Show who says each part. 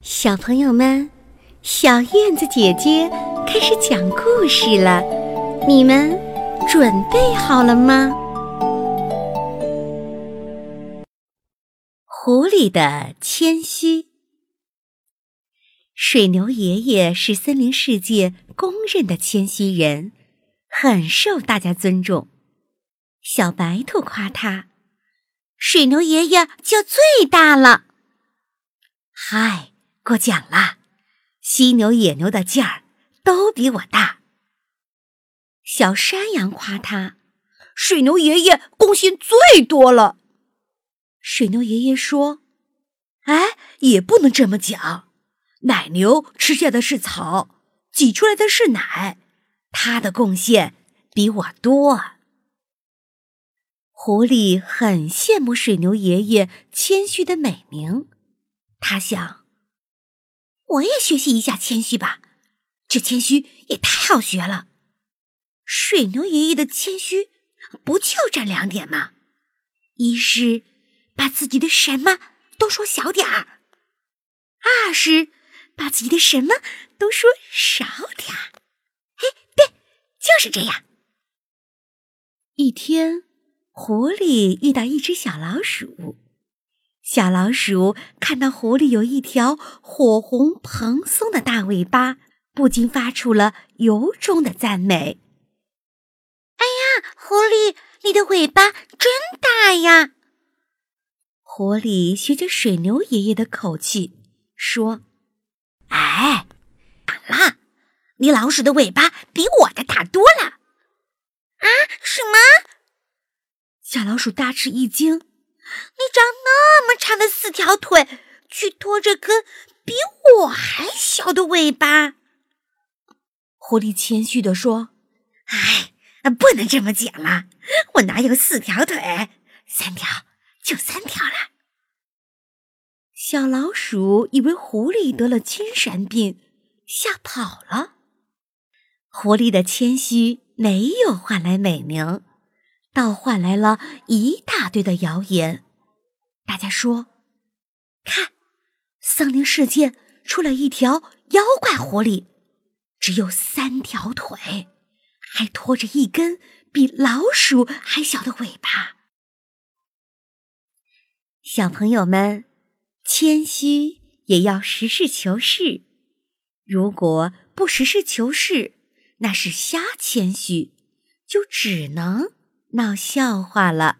Speaker 1: 小朋友们，小燕子姐姐开始讲故事了，你们准备好了吗？狐狸的谦虚。水牛爷爷是森林世界公认的谦虚人，很受大家尊重。小白兔夸他：“水牛爷爷叫最大了。”嗨。过奖了，犀牛、野牛的劲儿都比我大。小山羊夸他：“水牛爷爷贡献最多了。”水牛爷爷说：“哎，也不能这么讲。奶牛吃下的是草，挤出来的是奶，它的贡献比我多。”狐狸很羡慕水牛爷爷谦虚的美名，他想。我也学习一下谦虚吧，这谦虚也太好学了。水牛爷爷的谦虚不就这两点吗？一是把自己的什么都说小点儿，二是把自己的什么都说少点儿。嘿，对，就是这样。一天，狐狸遇到一只小老鼠。小老鼠看到狐狸有一条火红蓬松的大尾巴，不禁发出了由衷的赞美。“哎呀，狐狸，你的尾巴真大呀！”狐狸学着水牛爷爷的口气说：“哎，反了，你老鼠的尾巴比我的大多了。”啊，什么？小老鼠大吃一惊。你长那么长的四条腿，去拖着根比我还小的尾巴。狐狸谦虚地说：“哎，不能这么讲了，我哪有四条腿？三条就三条了。”小老鼠以为狐狸得了精神病，吓跑了。狐狸的谦虚没有换来美名。倒换来了一大堆的谣言。大家说：“看，森林世界出了一条妖怪狐狸，只有三条腿，还拖着一根比老鼠还小的尾巴。”小朋友们，谦虚也要实事求是。如果不实事求是，那是瞎谦虚，就只能。闹笑话了。